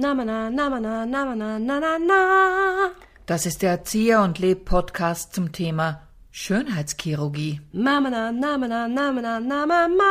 Namana, namana, namana, na, Das ist der Erzieher und Leb Podcast zum Thema Schönheitschirurgie. Namana, namana, namana, namama.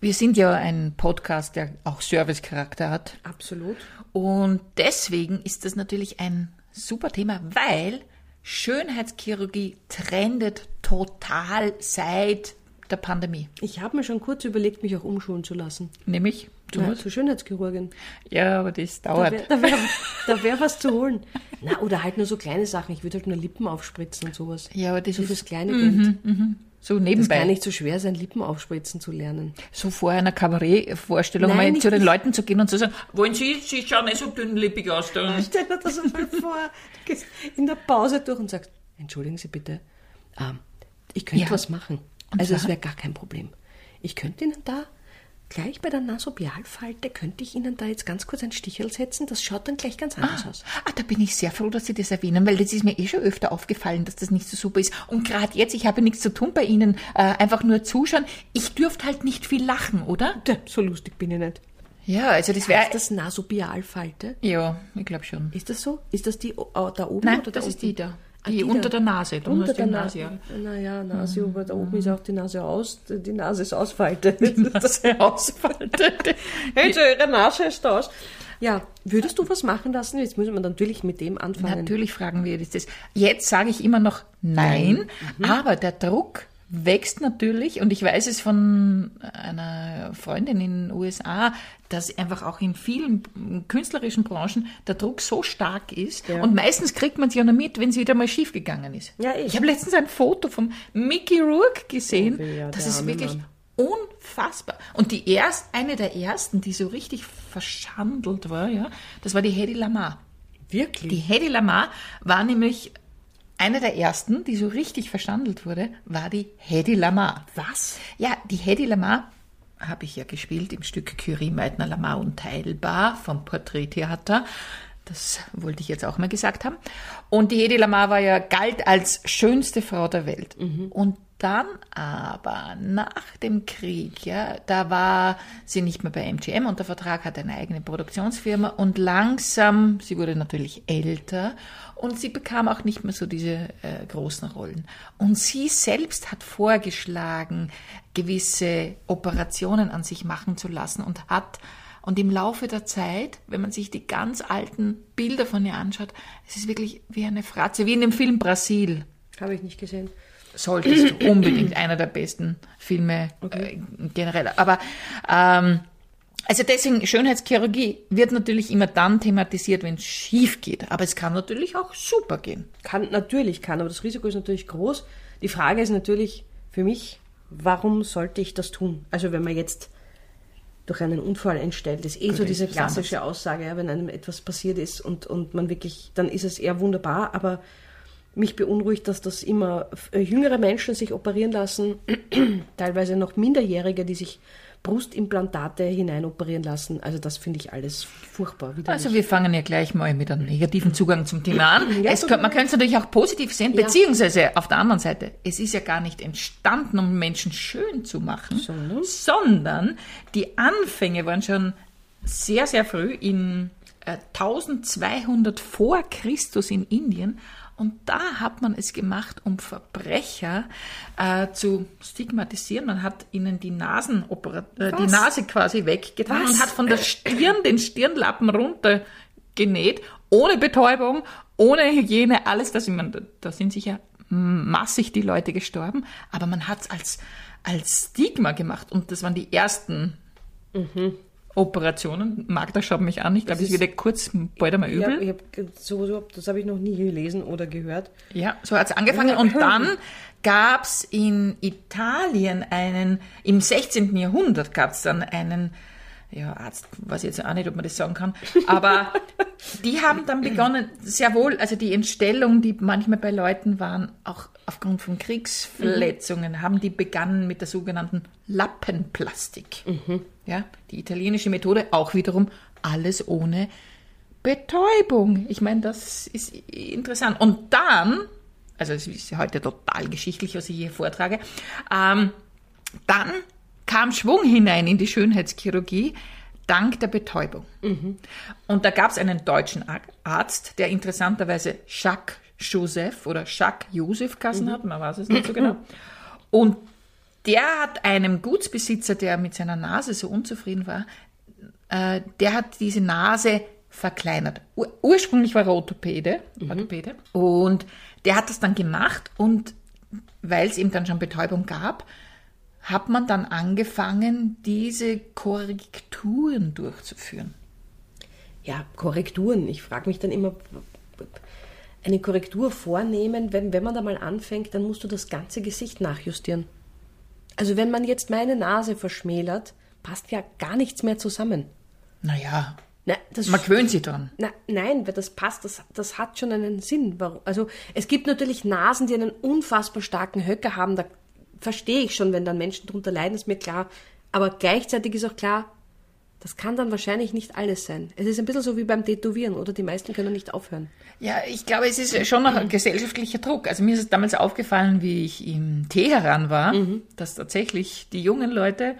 Wir sind ja ein Podcast, der auch Servicecharakter hat. Absolut. Und deswegen ist das natürlich ein super Thema, weil Schönheitschirurgie trendet total seit der Pandemie. Ich habe mir schon kurz überlegt, mich auch umschulen zu lassen. Nämlich? Du ja, zur Schönheitschirurgin. Ja, aber das dauert. Da wäre wär, wär was zu holen. Na, oder halt nur so kleine Sachen. Ich würde halt nur Lippen aufspritzen und sowas. Ja, aber das so ist fürs kleine Geld. Mhm, so nebenbei. Das kann nicht so schwer sein, Lippen aufspritzen zu lernen. So vor einer Kabarettvorstellung mal zu den Leuten zu gehen und zu sagen, wollen Sie, Sie schauen nicht so dünnlippig aus. Da. Stell dir das mal vor. Du gehst in der Pause durch und sagst, entschuldigen Sie bitte, ähm, ich könnte ja. was machen. Und also es wäre gar kein Problem. Ich könnte Ihnen da Gleich bei der Nasobialfalte könnte ich Ihnen da jetzt ganz kurz ein Stichel setzen. Das schaut dann gleich ganz anders ah, aus. Ah, da bin ich sehr froh, dass Sie das erwähnen, weil das ist mir eh schon öfter aufgefallen, dass das nicht so super ist. Und gerade jetzt, ich habe nichts zu tun bei Ihnen, äh, einfach nur zuschauen. Ich dürfte halt nicht viel lachen, oder? Ja, so lustig bin ich nicht. Ja, also das wäre. Ist das Nasobialfalte? Ja, ich glaube schon. Ist das so? Ist das die oh, da oben Nein, oder das da ist die da. Die, die unter der Nase. Da unter der Nase. Ja. Naja, Nase, aber da oben ist auch die Nase aus, die Nase ist ausfaltet. Die Nase ausfaltet. also, ihre Nase ist aus. Ja, würdest du was machen lassen? Jetzt müssen wir natürlich mit dem anfangen. Natürlich fragen wir das. Jetzt sage ich immer noch nein, nein. Mhm. aber der Druck wächst natürlich und ich weiß es von einer Freundin in den USA, dass einfach auch in vielen künstlerischen Branchen der Druck so stark ist ja. und meistens kriegt man es ja noch mit, wenn es wieder mal schief gegangen ist. Ja, ich. ich habe letztens ein Foto von Mickey Rourke gesehen, oh, ja, das ist wirklich Mann. unfassbar. Und die erst eine der ersten, die so richtig verschandelt war, ja, das war die Hedy Lamar. Wirklich? Die Hedy Lamar war nämlich eine der ersten, die so richtig verstandelt wurde, war die Hedy Lamar. Was? Ja, die Hedy Lamar habe ich ja gespielt im Stück Curie, Meitner, Lamar unteilbar vom Porträttheater. Das wollte ich jetzt auch mal gesagt haben. Und die Hedy Lamar war ja galt als schönste Frau der Welt. Mhm. Und dann aber nach dem Krieg, ja, da war sie nicht mehr bei MGM und der Vertrag hat eine eigene Produktionsfirma und langsam, sie wurde natürlich älter und sie bekam auch nicht mehr so diese äh, großen Rollen. Und sie selbst hat vorgeschlagen, gewisse Operationen an sich machen zu lassen und hat und im Laufe der Zeit, wenn man sich die ganz alten Bilder von ihr anschaut, es ist wirklich wie eine Fratze, wie in dem Film Brasil. Habe ich nicht gesehen. Solltest du unbedingt einer der besten Filme okay. äh, generell. Aber ähm, also deswegen, Schönheitschirurgie wird natürlich immer dann thematisiert, wenn es schief geht. Aber es kann natürlich auch super gehen. Kann, natürlich kann, aber das Risiko ist natürlich groß. Die Frage ist natürlich für mich, warum sollte ich das tun? Also wenn man jetzt durch einen Unfall entstellt, ist eh Gut, so diese klassische Aussage, ja, wenn einem etwas passiert ist und, und man wirklich, dann ist es eher wunderbar, aber mich beunruhigt, dass das immer jüngere Menschen sich operieren lassen, teilweise noch Minderjährige, die sich Brustimplantate hineinoperieren lassen. Also das finde ich alles furchtbar. Also wir fangen ja gleich mal mit einem negativen Zugang zum Thema an. Ja, könnte, man könnte es natürlich auch positiv sehen, ja. beziehungsweise auf der anderen Seite, es ist ja gar nicht entstanden, um Menschen schön zu machen, sondern, sondern die Anfänge waren schon sehr, sehr früh in äh, 1200 vor Christus in Indien und da hat man es gemacht, um Verbrecher äh, zu stigmatisieren. Man hat ihnen die, Nasenoper äh, die Nase quasi weggetan Was? und hat von der Stirn den Stirnlappen runtergenäht, ohne Betäubung, ohne Hygiene, alles das. Meine, da sind sicher massig die Leute gestorben, aber man hat es als, als Stigma gemacht und das waren die ersten mhm. Operationen. Magda schaut mich an. Ich glaube, es wird kurz bald einmal übel. Ja, ich hab so, das habe ich noch nie gelesen oder gehört. Ja, so hat es angefangen. Und dann gab es in Italien einen, im 16. Jahrhundert gab es dann einen, ja, Arzt, weiß ich jetzt auch nicht, ob man das sagen kann, aber die haben dann begonnen, sehr wohl, also die Entstellung, die manchmal bei Leuten waren, auch aufgrund von Kriegsverletzungen, mhm. haben die begonnen mit der sogenannten Lappenplastik. Mhm. Ja, die italienische Methode, auch wiederum alles ohne Betäubung. Ich meine, das ist interessant. Und dann, also es ist heute total geschichtlich, was ich hier vortrage, ähm, dann kam Schwung hinein in die Schönheitschirurgie, dank der Betäubung. Mhm. Und da gab es einen deutschen Arzt, der interessanterweise Jacques Joseph oder Jacques Joseph Kassen mhm. hat, man weiß es nicht so genau. Und der hat einem Gutsbesitzer, der mit seiner Nase so unzufrieden war, äh, der hat diese Nase verkleinert. Ur ursprünglich war er Orthopäde, mhm. Orthopäde und der hat das dann gemacht und weil es ihm dann schon Betäubung gab, hat man dann angefangen, diese Korrekturen durchzuführen. Ja, Korrekturen. Ich frage mich dann immer, eine Korrektur vornehmen, wenn, wenn man da mal anfängt, dann musst du das ganze Gesicht nachjustieren. Also wenn man jetzt meine Nase verschmälert, passt ja gar nichts mehr zusammen. Naja, na, man gewöhnt sich dran. Na, nein, weil das passt, das, das hat schon einen Sinn. Also es gibt natürlich Nasen, die einen unfassbar starken Höcker haben, da verstehe ich schon, wenn dann Menschen darunter leiden, ist mir klar. Aber gleichzeitig ist auch klar, das kann dann wahrscheinlich nicht alles sein. Es ist ein bisschen so wie beim Tätowieren, oder? Die meisten können nicht aufhören. Ja, ich glaube, es ist schon noch ein gesellschaftlicher Druck. Also mir ist es damals aufgefallen, wie ich im Teheran war, mhm. dass tatsächlich die jungen Leute,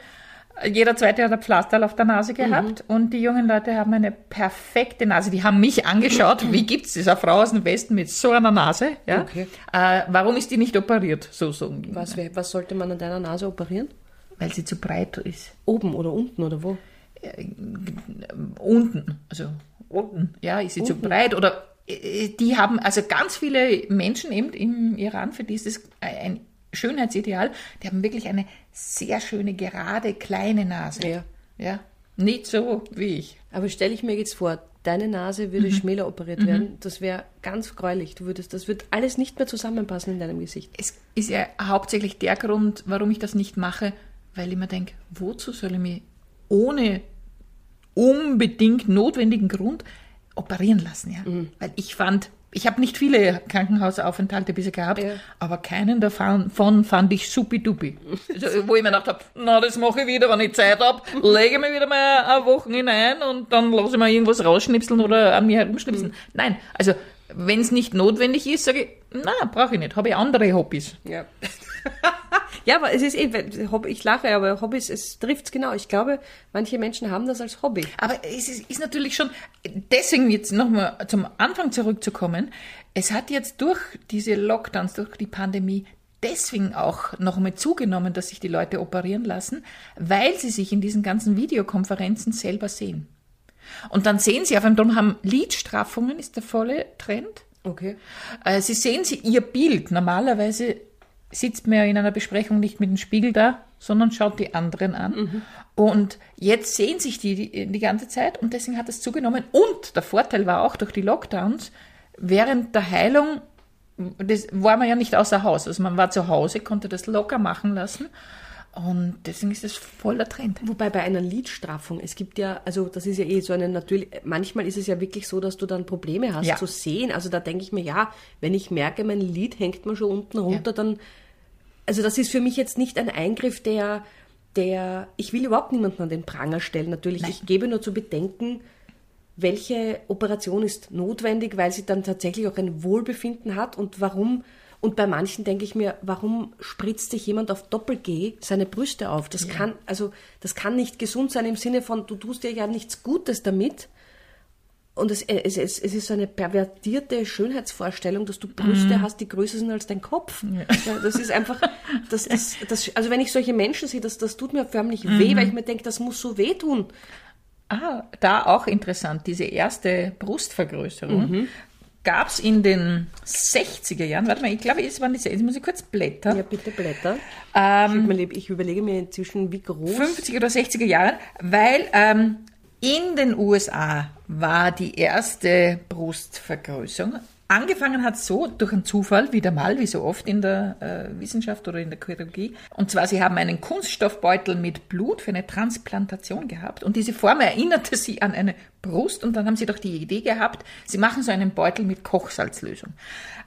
jeder zweite hat ein Pflaster auf der Nase gehabt mhm. und die jungen Leute haben eine perfekte Nase. Die haben mich angeschaut, wie gibt es dieser Frau aus dem Westen mit so einer Nase? Ja? Okay. Äh, warum ist die nicht operiert? So, so. Was, was sollte man an deiner Nase operieren? Weil sie zu breit ist. Oben oder unten oder wo? Äh, unten, also unten, ja, ist sie zu breit oder äh, die haben, also ganz viele Menschen eben im Iran, für die ist das ein Schönheitsideal, die haben wirklich eine sehr schöne, gerade, kleine Nase. Ja. ja. Nicht so wie ich. Aber stelle ich mir jetzt vor, deine Nase würde mhm. schmäler operiert mhm. werden, das wäre ganz gräulich. Du würdest, das wird alles nicht mehr zusammenpassen in deinem Gesicht. Es ist ja hauptsächlich der Grund, warum ich das nicht mache, weil ich mir denke, wozu soll ich mich ohne unbedingt notwendigen Grund operieren lassen. Ja? Mhm. Weil ich fand, ich habe nicht viele Krankenhausaufenthalte bisher gehabt, ja. aber keinen davon fand ich supidupi. Also, wo ich mir gedacht habe, na, das mache ich wieder, wenn ich Zeit habe, lege mir wieder mal eine Woche hinein und dann lasse ich mal irgendwas rausschnipseln oder an mir herumschnipseln. Mhm. Nein, also wenn es nicht notwendig ist, sage ich, na, brauche ich nicht, habe ich andere Hobbys. Ja. ja, aber es ist eben, ich lache, aber Hobbys, es trifft es genau. Ich glaube, manche Menschen haben das als Hobby. Aber es ist, ist natürlich schon, deswegen jetzt nochmal zum Anfang zurückzukommen, es hat jetzt durch diese Lockdowns, durch die Pandemie deswegen auch noch einmal zugenommen, dass sich die Leute operieren lassen, weil sie sich in diesen ganzen Videokonferenzen selber sehen. Und dann sehen sie auf einem, darum haben Lidstraffungen ist der volle Trend. Okay. Äh, sie sehen sie ihr Bild. Normalerweise sitzt man ja in einer Besprechung nicht mit dem Spiegel da, sondern schaut die anderen an. Mhm. Und jetzt sehen sich die, die die ganze Zeit und deswegen hat es zugenommen. Und der Vorteil war auch durch die Lockdowns, während der Heilung, das war man ja nicht außer Haus. Also man war zu Hause, konnte das locker machen lassen. Und deswegen ist es voller Trend. Wobei bei einer Lidstraffung, es gibt ja, also das ist ja eh so eine natürlich, manchmal ist es ja wirklich so, dass du dann Probleme hast ja. zu sehen. Also da denke ich mir, ja, wenn ich merke, mein Lid hängt mir schon unten runter, ja. dann, also das ist für mich jetzt nicht ein Eingriff, der, der, ich will überhaupt niemanden an den Pranger stellen, natürlich. Nein. Ich gebe nur zu bedenken, welche Operation ist notwendig, weil sie dann tatsächlich auch ein Wohlbefinden hat und warum und bei manchen denke ich mir, warum spritzt sich jemand auf Doppel-G seine Brüste auf? Das ja. kann, also, das kann nicht gesund sein im Sinne von, du tust dir ja nichts Gutes damit. Und es, es, es, es ist so eine pervertierte Schönheitsvorstellung, dass du Brüste mhm. hast, die größer sind als dein Kopf. Ja. Ja, das ist einfach, das, das, das, also wenn ich solche Menschen sehe, das, das tut mir förmlich mhm. weh, weil ich mir denke, das muss so wehtun. Ah, da auch interessant, diese erste Brustvergrößerung mhm gab es in den 60er Jahren, warte mal, ich glaube, es waren die 60er, muss ich kurz blättern. Ja, bitte blätter. Ähm, ich, ich, überlege mir inzwischen, wie groß. 50er oder 60er Jahren, weil ähm, in den USA war die erste Brustvergrößerung Angefangen hat so durch einen Zufall, wieder mal, wie so oft in der äh, Wissenschaft oder in der Chirurgie. Und zwar, sie haben einen Kunststoffbeutel mit Blut für eine Transplantation gehabt. Und diese Form erinnerte sie an eine Brust. Und dann haben sie doch die Idee gehabt, sie machen so einen Beutel mit Kochsalzlösung.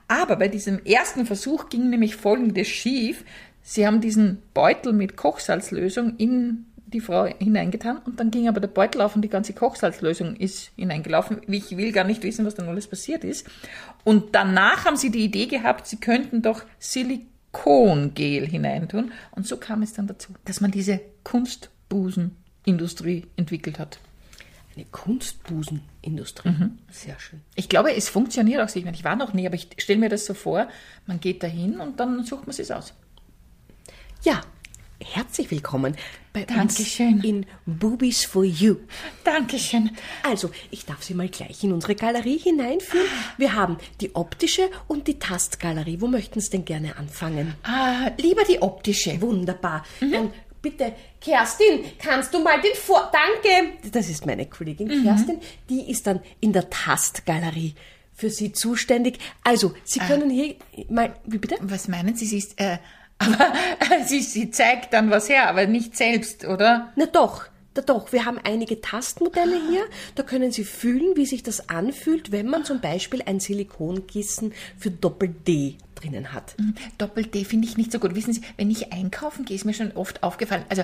Aber bei diesem ersten Versuch ging nämlich Folgendes schief. Sie haben diesen Beutel mit Kochsalzlösung in die Frau hineingetan und dann ging aber der Beutel auf und die ganze Kochsalzlösung ist hineingelaufen. Ich will gar nicht wissen, was dann alles passiert ist. Und danach haben sie die Idee gehabt, sie könnten doch Silikongel hineintun. Und so kam es dann dazu, dass man diese Kunstbusenindustrie entwickelt hat. Eine Kunstbusenindustrie. Mhm. Sehr schön. Ich glaube, es funktioniert auch. Ich, meine, ich war noch nie, aber ich stelle mir das so vor, man geht da hin und dann sucht man es aus. Ja, herzlich willkommen bei Dankeschön. uns in Boobies for You. Dankeschön. Also, ich darf Sie mal gleich in unsere Galerie hineinführen. Wir haben die optische und die Tastgalerie. Wo möchten Sie denn gerne anfangen? Ah, lieber die optische. Wunderbar. Mhm. Dann bitte, Kerstin, kannst du mal den Vor... Danke! Das ist meine Kollegin mhm. Kerstin. Die ist dann in der Tastgalerie für Sie zuständig. Also, Sie ah. können hier mal... Wie bitte? Was meinen Sie? Sie ist... Äh aber sie, sie zeigt dann was her, aber nicht selbst, oder? Na doch. Da doch, wir haben einige Tastmodelle hier. Da können Sie fühlen, wie sich das anfühlt, wenn man zum Beispiel ein Silikonkissen für Doppel-D drinnen hat. Mhm. Doppel-D finde ich nicht so gut. Wissen Sie, wenn ich einkaufen gehe, ist mir schon oft aufgefallen. Also,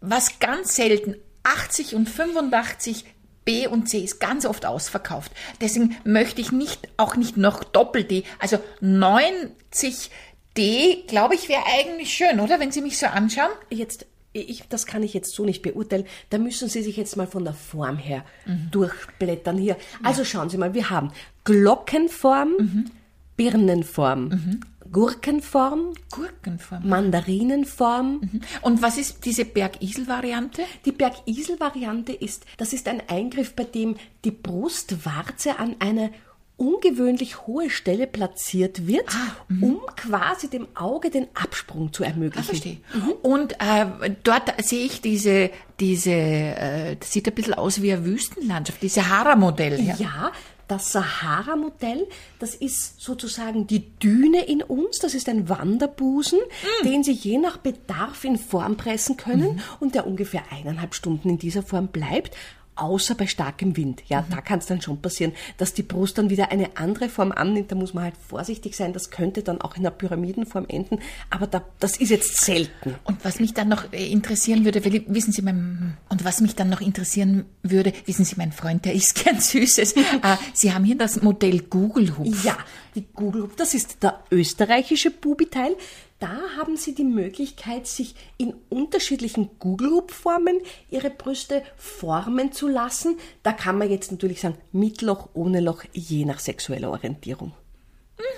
was ganz selten, 80 und 85 B und C ist ganz oft ausverkauft. Deswegen möchte ich nicht, auch nicht noch Doppel-D. Also 90 D, glaube ich, wäre eigentlich schön, oder? Wenn Sie mich so anschauen. Jetzt, ich, das kann ich jetzt so nicht beurteilen. Da müssen Sie sich jetzt mal von der Form her mhm. durchblättern hier. Also ja. schauen Sie mal, wir haben Glockenform, mhm. Birnenform. Mhm. Gurkenform, Gurkenform, Mandarinenform. Mhm. Und was ist diese Bergisel-Variante? Die Bergisel-Variante ist, das ist ein Eingriff, bei dem die Brustwarze an einer ungewöhnlich hohe Stelle platziert wird, ah, mhm. um quasi dem Auge den Absprung zu ermöglichen. Ah, verstehe. Mhm. Und äh, dort sehe ich diese, diese, äh, das sieht ein bisschen aus wie eine Wüstenlandschaft, diese Sahara-Modell. Ja, ja das Sahara-Modell, das ist sozusagen die Düne in uns, das ist ein Wanderbusen, mm. den Sie je nach Bedarf in Form pressen können mm. und der ungefähr eineinhalb Stunden in dieser Form bleibt außer bei starkem Wind. Ja, mhm. da kann es dann schon passieren, dass die Brust dann wieder eine andere Form annimmt. Da muss man halt vorsichtig sein. Das könnte dann auch in einer Pyramidenform enden. Aber da, das ist jetzt selten. Und was mich dann noch äh, interessieren würde, wissen Sie, mein, und was mich dann noch interessieren würde, wissen Sie, mein Freund, der isst gern Süßes. Äh, Sie haben hier das Modell Google Hupf. Ja, die Google Hupf, das ist der österreichische Bubiteil. Da haben Sie die Möglichkeit, sich in unterschiedlichen Google-Formen Ihre Brüste formen zu lassen. Da kann man jetzt natürlich sagen, mit Loch, ohne Loch, je nach sexueller Orientierung.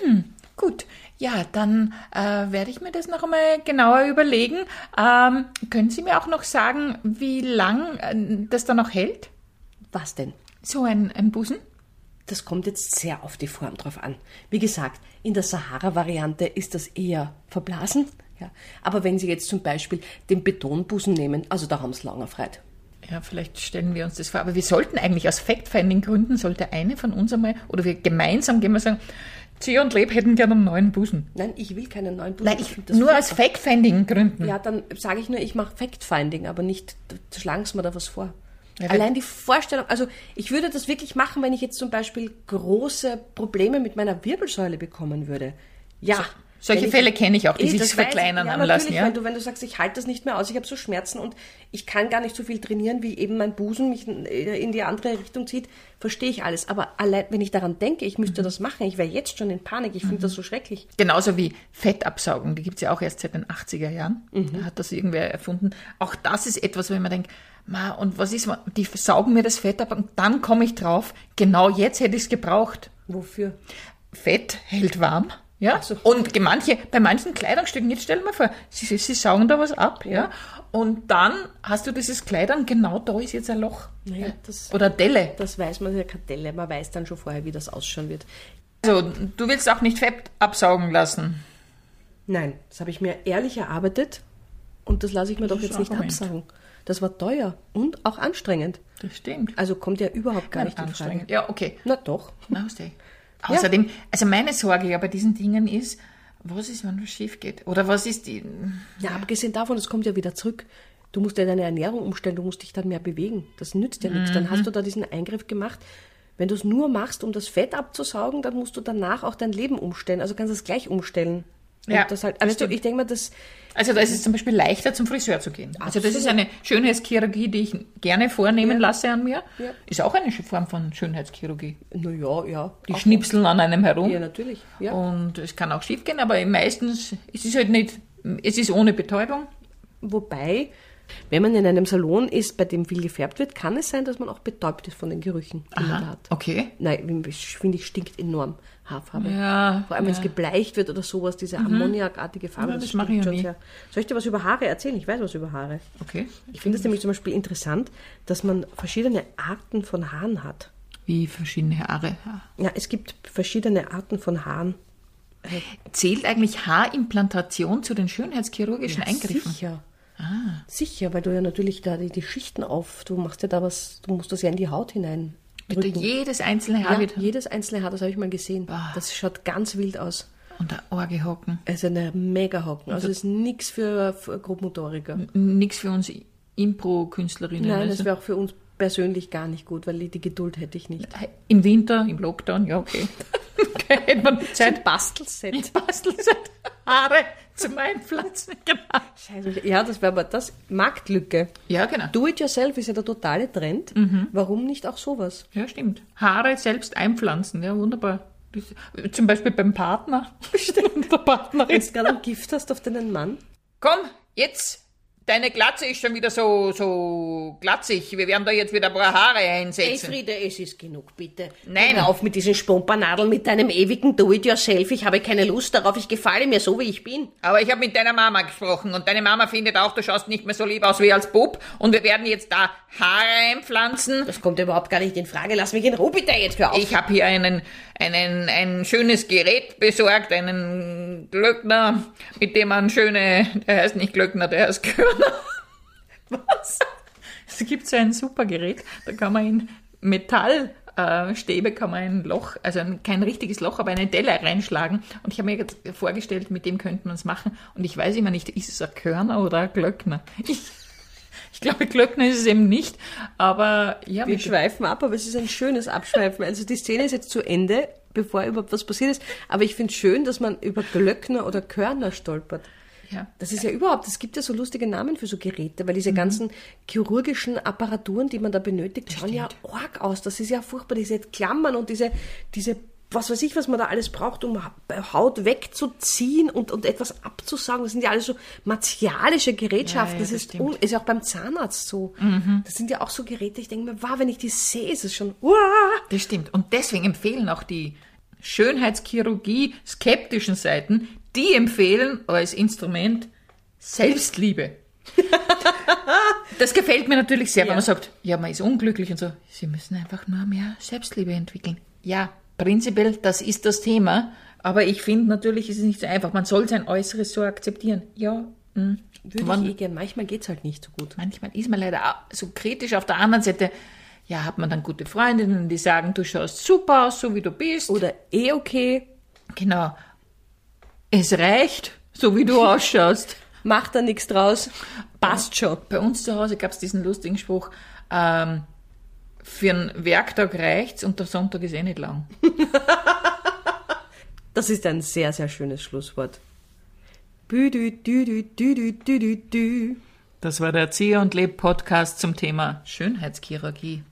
Mhm. Gut, ja, dann äh, werde ich mir das noch einmal genauer überlegen. Ähm, können Sie mir auch noch sagen, wie lang äh, das dann noch hält? Was denn? So ein, ein Busen? Das kommt jetzt sehr auf die Form drauf an. Wie gesagt, in der Sahara-Variante ist das eher verblasen. Ja. Aber wenn Sie jetzt zum Beispiel den Betonbusen nehmen, also da haben Sie lange Freude. Ja, vielleicht stellen wir uns das vor. Aber wir sollten eigentlich aus Fact-Finding-Gründen, sollte eine von uns einmal, oder wir gemeinsam gehen wir sagen, Zia und Leb hätten gerne einen neuen Busen. Nein, ich will keinen neuen Busen. Nein, ich, ich nur aus Fact-Finding-Gründen. Ja, dann sage ich nur, ich mache Fact-Finding, aber nicht, schlagen Sie mir da was vor. Ja, Allein die Vorstellung, also ich würde das wirklich machen, wenn ich jetzt zum Beispiel große Probleme mit meiner Wirbelsäule bekommen würde. Ja. So, solche ich, Fälle kenne ich auch, die sich verkleinern ja, haben lassen. Ja, wenn du, wenn du sagst, ich halte das nicht mehr aus, ich habe so Schmerzen und ich kann gar nicht so viel trainieren, wie eben mein Busen mich in die andere Richtung zieht, verstehe ich alles. Aber allein, wenn ich daran denke, ich müsste mhm. das machen, ich wäre jetzt schon in Panik, ich finde mhm. das so schrecklich. Genauso wie Fettabsaugung, die gibt es ja auch erst seit den 80er Jahren. Mhm. Da hat das irgendwer erfunden. Auch das ist etwas, wenn man denkt, Ma, und was ist, die saugen mir das Fett ab und dann komme ich drauf, genau jetzt hätte ich es gebraucht. Wofür? Fett hält warm. Ja, so. und manche, bei manchen Kleidungsstücken, jetzt stell mal vor, sie, sie saugen da was ab, ja. ja, und dann hast du dieses Kleid an, genau da ist jetzt ein Loch. Naja, das, Oder Delle. Das weiß man ja keine Delle, man weiß dann schon vorher, wie das ausschauen wird. Also, du willst auch nicht Fett absaugen lassen? Nein, das habe ich mir ehrlich erarbeitet und das lasse ich mir das doch jetzt nicht Argument. absagen. Das war teuer und auch anstrengend. Das stimmt. Also kommt ja überhaupt gar nicht in Frage. Ja, okay. Na doch. Na, Außerdem, ja. also meine Sorge ja bei diesen Dingen ist, was ist, wenn was schief geht? Oder was ist die. Ja, ja, abgesehen davon, es kommt ja wieder zurück. Du musst ja deine Ernährung umstellen, du musst dich dann mehr bewegen. Das nützt ja mhm. nichts. Dann hast du da diesen Eingriff gemacht. Wenn du es nur machst, um das Fett abzusaugen, dann musst du danach auch dein Leben umstellen. Also kannst du es gleich umstellen. Ja, das halt, also ich denke mal, das. Also da ist es zum Beispiel leichter, zum Friseur zu gehen. Also das ist eine Schönheitschirurgie, die ich gerne vornehmen ja. lasse an mir. Ja. Ist auch eine Form von Schönheitschirurgie. Naja, ja. Die schnipseln an einem herum. Ja, natürlich. Ja. Und es kann auch schief gehen, aber meistens es ist es halt nicht, es ist ohne Betäubung. Wobei Wenn man in einem Salon ist, bei dem viel gefärbt wird, kann es sein, dass man auch betäubt ist von den Gerüchen, die Aha, man da hat. okay. Nein, finde ich, stinkt enorm Haarfarbe. Ja, Vor allem, wenn es ja. gebleicht wird oder sowas, diese ammoniakartige Farbe. Ja, das stinkt mache ich ja schon nie. sehr. Soll ich dir was über Haare erzählen? Ich weiß was über Haare. Okay. Ich finde es nämlich zum Beispiel interessant, dass man verschiedene Arten von Haaren hat. Wie verschiedene Haare. Ja, es gibt verschiedene Arten von Haaren. Zählt eigentlich Haarimplantation zu den schönheitschirurgischen Eingriffen? Sicher. Sicher, weil du ja natürlich da die, die Schichten auf, du machst ja da was, du musst das ja in die Haut hinein. Bitte drücken. jedes einzelne Haar Ja, wird jedes einzelne Haar, das habe ich mal gesehen. Bah. Das schaut ganz wild aus. unter Orge hocken. Also eine Mega-Hocken. Also ist nichts für, für Grobmotoriker. Nix für uns Impro-Künstlerinnen. Nein, also. das wäre auch für uns persönlich gar nicht gut, weil die Geduld hätte ich nicht. Im Winter, im Lockdown, ja, okay. okay hätte man Zeit. Bastelset. Bastelset. Haare zum Einpflanzen. Genau. Scheiße. Ja, das wäre aber das. Marktlücke. Ja, genau. Do it yourself ist ja der totale Trend. Mhm. Warum nicht auch sowas? Ja, stimmt. Haare selbst einpflanzen, ja, wunderbar. Das- Zum Beispiel beim Partner. Bestimmt der Partnerin. Wenn du gerade ein Gift hast auf deinen Mann, Komm, jetzt. Deine Glatze ist schon wieder so, so glatzig. Wir werden da jetzt wieder ein paar Haare einsetzen. Friede, es ist genug, bitte. Nein. Hör auf mit diesen Spompernadeln, mit deinem ewigen Do-it-yourself. Ich habe keine Lust darauf. Ich gefalle mir so, wie ich bin. Aber ich habe mit deiner Mama gesprochen und deine Mama findet auch, du schaust nicht mehr so lieb aus wie als Bub und wir werden jetzt da Haare einpflanzen. Das kommt überhaupt gar nicht in Frage. Lass mich in Ruhe, bitte, jetzt hör auf. Ich habe hier einen, einen, ein schönes Gerät besorgt, einen Glöckner, mit dem man schöne, der heißt nicht Glöckner, der heißt Körner. Was? Es gibt so ein super Gerät, da kann man in Metallstäbe äh, kann man ein Loch, also ein- kein richtiges Loch, aber eine Delle reinschlagen. Und ich habe mir jetzt vorgestellt, mit dem könnte man es machen. Und ich weiß immer nicht, ist es ein Körner oder ein Glöckner? Ich, ich glaube, Glöckner ist es eben nicht, aber ja, Wir schweifen ab, aber es ist ein schönes Abschweifen. Also die Szene ist jetzt zu Ende, bevor überhaupt was passiert ist. Aber ich finde schön, dass man über Glöckner oder Körner stolpert. ja. Das ist ja überhaupt, es gibt ja so lustige Namen für so Geräte, weil Mhm. diese ganzen chirurgischen Apparaturen, die man da benötigt, schauen ja arg aus. Das ist ja furchtbar, diese Klammern und diese, diese, was weiß ich, was man da alles braucht, um Haut wegzuziehen und, und etwas abzusaugen. Das sind ja alles so martialische Gerätschaften. Ja, ja, das das ist. Mhm. un, ist ja auch beim Zahnarzt so. Das sind ja auch so Geräte, ich denke mir, wow, wenn ich die sehe, ist es schon, wow. Das stimmt. Und deswegen empfehlen auch die Schönheitschirurgie skeptischen Seiten, die empfehlen als Instrument Selbstliebe. das gefällt mir natürlich sehr, wenn Ja. man sagt, ja, man ist unglücklich und so. Sie müssen einfach nur mehr Selbstliebe entwickeln. Ja, prinzipiell, das ist das Thema. Aber ich finde natürlich, ist es nicht so einfach. Man soll sein Äußeres so akzeptieren. Ja, mh. Würde Man- ich eh gern. Manchmal geht's halt nicht so gut. Manchmal ist man leider so kritisch. Auf der anderen Seite, ja, hat man dann gute Freundinnen, die sagen, du schaust super aus, so wie du bist. Oder eh okay, Genau. Es reicht, so wie du ausschaust. macht da nichts draus, passt schon. Bei uns zu Hause gab es diesen lustigen Spruch, ähm, für einen Werktag reicht's und der Sonntag ist eh nicht lang. Das ist ein sehr, sehr schönes Schlusswort. Das war der Erzieher und Leb Podcast zum Thema Schönheitschirurgie.